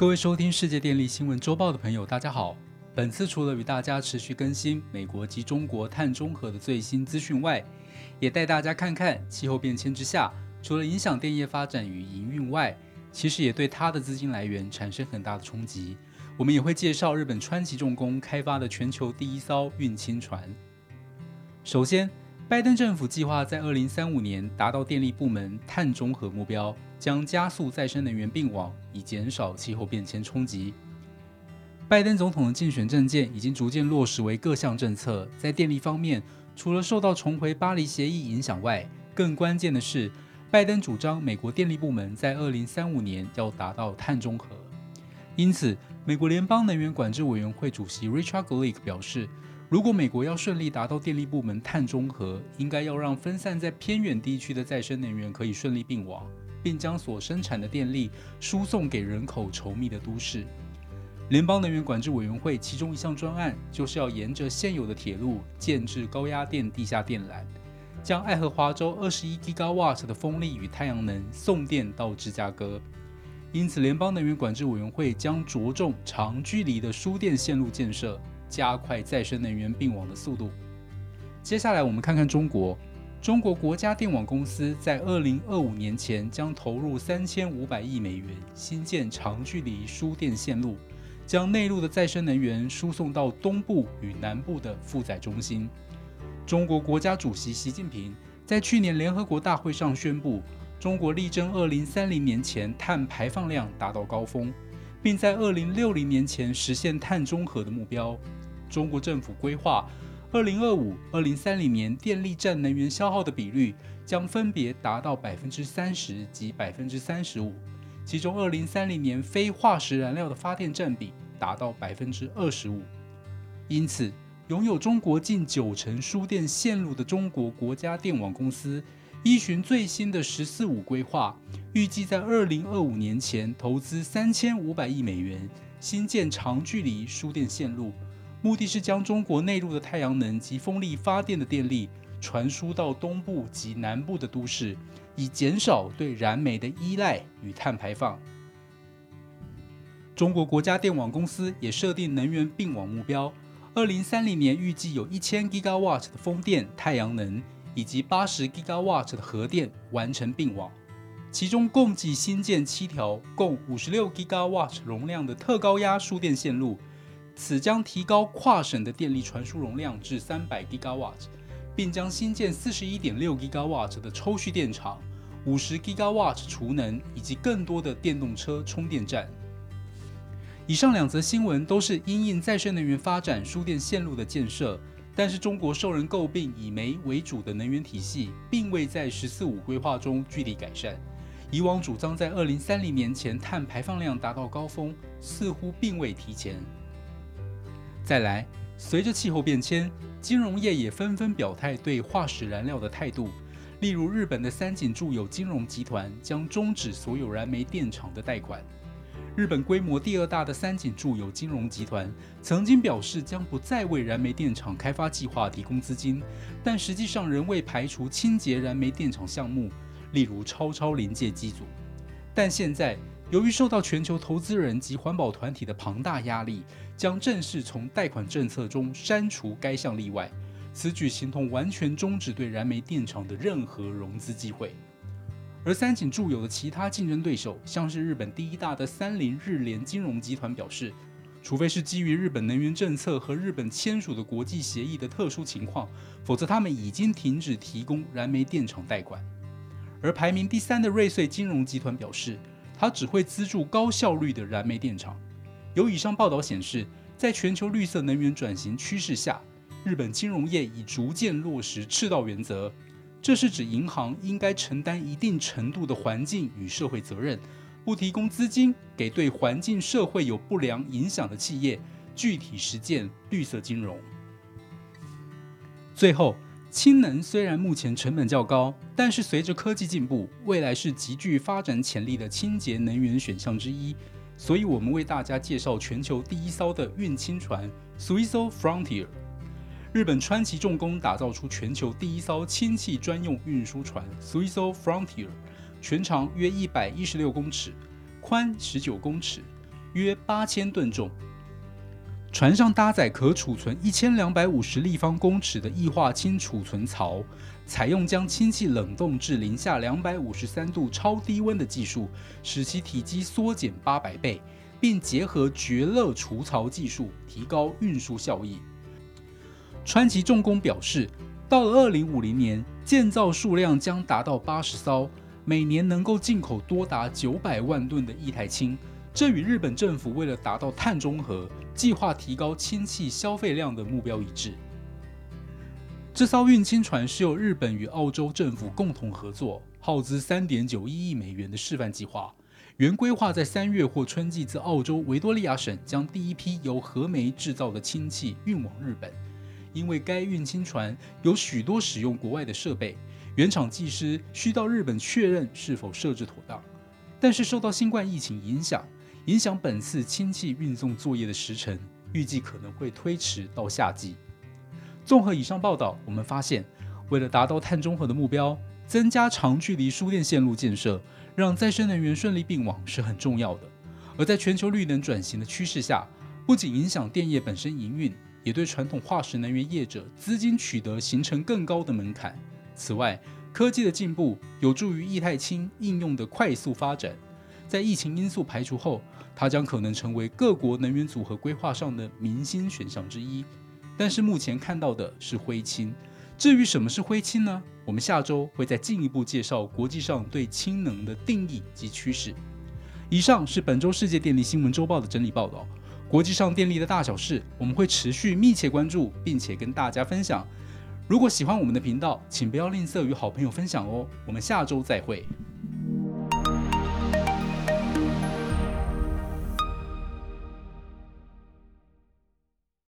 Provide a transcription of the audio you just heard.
各位收听世界电力新闻周报的朋友，大家好。本次除了与大家持续更新美国及中国碳中和的最新资讯外，也带大家看看气候变迁之下，除了影响电业发展与营运外，其实也对它的资金来源产生很大的冲击。我们也会介绍日本川崎重工开发的全球第一艘运氢船。首先，拜登政府计划在二零三五年达到电力部门碳中和目标。将加速再生能源并网，以减少气候变迁冲击。拜登总统的竞选政见已经逐渐落实为各项政策。在电力方面，除了受到重回巴黎协议影响外，更关键的是，拜登主张美国电力部门在二零三五年要达到碳中和。因此，美国联邦能源管制委员会主席 Richard Glick 表示，如果美国要顺利达到电力部门碳中和，应该要让分散在偏远地区的再生能源可以顺利并网。并将所生产的电力输送给人口稠密的都市。联邦能源管制委员会其中一项专案，就是要沿着现有的铁路建制高压电地下电缆，将爱荷华州二十一 gigawatt 的风力与太阳能送电到芝加哥。因此，联邦能源管制委员会将着重长距离的输电线路建设，加快再生能源并网的速度。接下来，我们看看中国。中国国家电网公司在二零二五年前将投入三千五百亿美元新建长距离输电线路，将内陆的再生能源输送到东部与南部的负载中心。中国国家主席习近平在去年联合国大会上宣布，中国力争二零三零年前碳排放量达到高峰，并在二零六零年前实现碳中和的目标。中国政府规划。二零二五、二零三零年电力占能源消耗的比率将分别达到百分之三十及百分之三十五，其中二零三零年非化石燃料的发电占比达到百分之二十五。因此，拥有中国近九成输电线路的中国国家电网公司，依循最新的“十四五”规划，预计在二零二五年前投资三千五百亿美元新建长距离输电线路。目的是将中国内陆的太阳能及风力发电的电力传输到东部及南部的都市，以减少对燃煤的依赖与碳排放。中国国家电网公司也设定能源并网目标，二零三零年预计有一千 gigawatt 的风电、太阳能以及八十 gigawatt 的核电完成并网，其中共计新建七条共五十六 gigawatt 容量的特高压输电线路。此将提高跨省的电力传输容量至三百 gigawatt，并将新建四十一点六 gigawatt 的抽蓄电厂、五十 gigawatt 储能以及更多的电动车充电站。以上两则新闻都是因应再生能源发展输电线路的建设，但是中国受人诟病以煤为主的能源体系，并未在“十四五”规划中具体改善。以往主张在二零三零年前碳排放量达到高峰，似乎并未提前。再来，随着气候变迁，金融业也纷纷表态对化石燃料的态度。例如，日本的三井住友金融集团将终止所有燃煤电厂的贷款。日本规模第二大的三井住友金融集团曾经表示将不再为燃煤电厂开发计划提供资金，但实际上仍未排除清洁燃煤电厂项目，例如超超临界机组。但现在，由于受到全球投资人及环保团体的庞大压力，将正式从贷款政策中删除该项例外。此举形同完全终止对燃煤电厂的任何融资机会。而三井住友的其他竞争对手，像是日本第一大的三菱日联金融集团表示，除非是基于日本能源政策和日本签署的国际协议的特殊情况，否则他们已经停止提供燃煤电厂贷款。而排名第三的瑞穗金融集团表示。它只会资助高效率的燃煤电厂。有以上报道显示，在全球绿色能源转型趋势下，日本金融业已逐渐落实赤道原则。这是指银行应该承担一定程度的环境与社会责任，不提供资金给对环境社会有不良影响的企业，具体实践绿色金融。最后。氢能虽然目前成本较高，但是随着科技进步，未来是极具发展潜力的清洁能源选项之一。所以，我们为大家介绍全球第一艘的运氢船 ——Suiso Frontier。日本川崎重工打造出全球第一艘氢气专用运输船 ——Suiso Frontier，全长约一百一十六公尺，宽十九公尺，约八千吨重。船上搭载可储存一千两百五十立方公尺的液化氢储存槽，采用将氢气冷冻至零下两百五十三度超低温的技术，使其体积缩减八百倍，并结合绝热除槽技术，提高运输效益。川崎重工表示，到了二零五零年，建造数量将达到八十艘，每年能够进口多达九百万吨的液态氢。这与日本政府为了达到碳中和，计划提高氢气消费量的目标一致。这艘运氢船是由日本与澳洲政府共同合作，耗资三点九一亿美元的示范计划，原规划在三月或春季自澳洲维多利亚省将第一批由核煤制造的氢气运往日本。因为该运氢船有许多使用国外的设备，原厂技师需到日本确认是否设置妥当。但是受到新冠疫情影响，影响本次氢气运送作业的时程，预计可能会推迟到夏季。综合以上报道，我们发现，为了达到碳中和的目标，增加长距离输电线路建设，让再生能源顺利并网是很重要的。而在全球绿能转型的趋势下，不仅影响电业本身营运，也对传统化石能源业者资金取得形成更高的门槛。此外，科技的进步有助于液态氢应用的快速发展。在疫情因素排除后，它将可能成为各国能源组合规划上的明星选项之一。但是目前看到的是灰氢。至于什么是灰氢呢？我们下周会再进一步介绍国际上对氢能的定义及趋势。以上是本周世界电力新闻周报的整理报道。国际上电力的大小事，我们会持续密切关注，并且跟大家分享。如果喜欢我们的频道，请不要吝啬与好朋友分享哦。我们下周再会。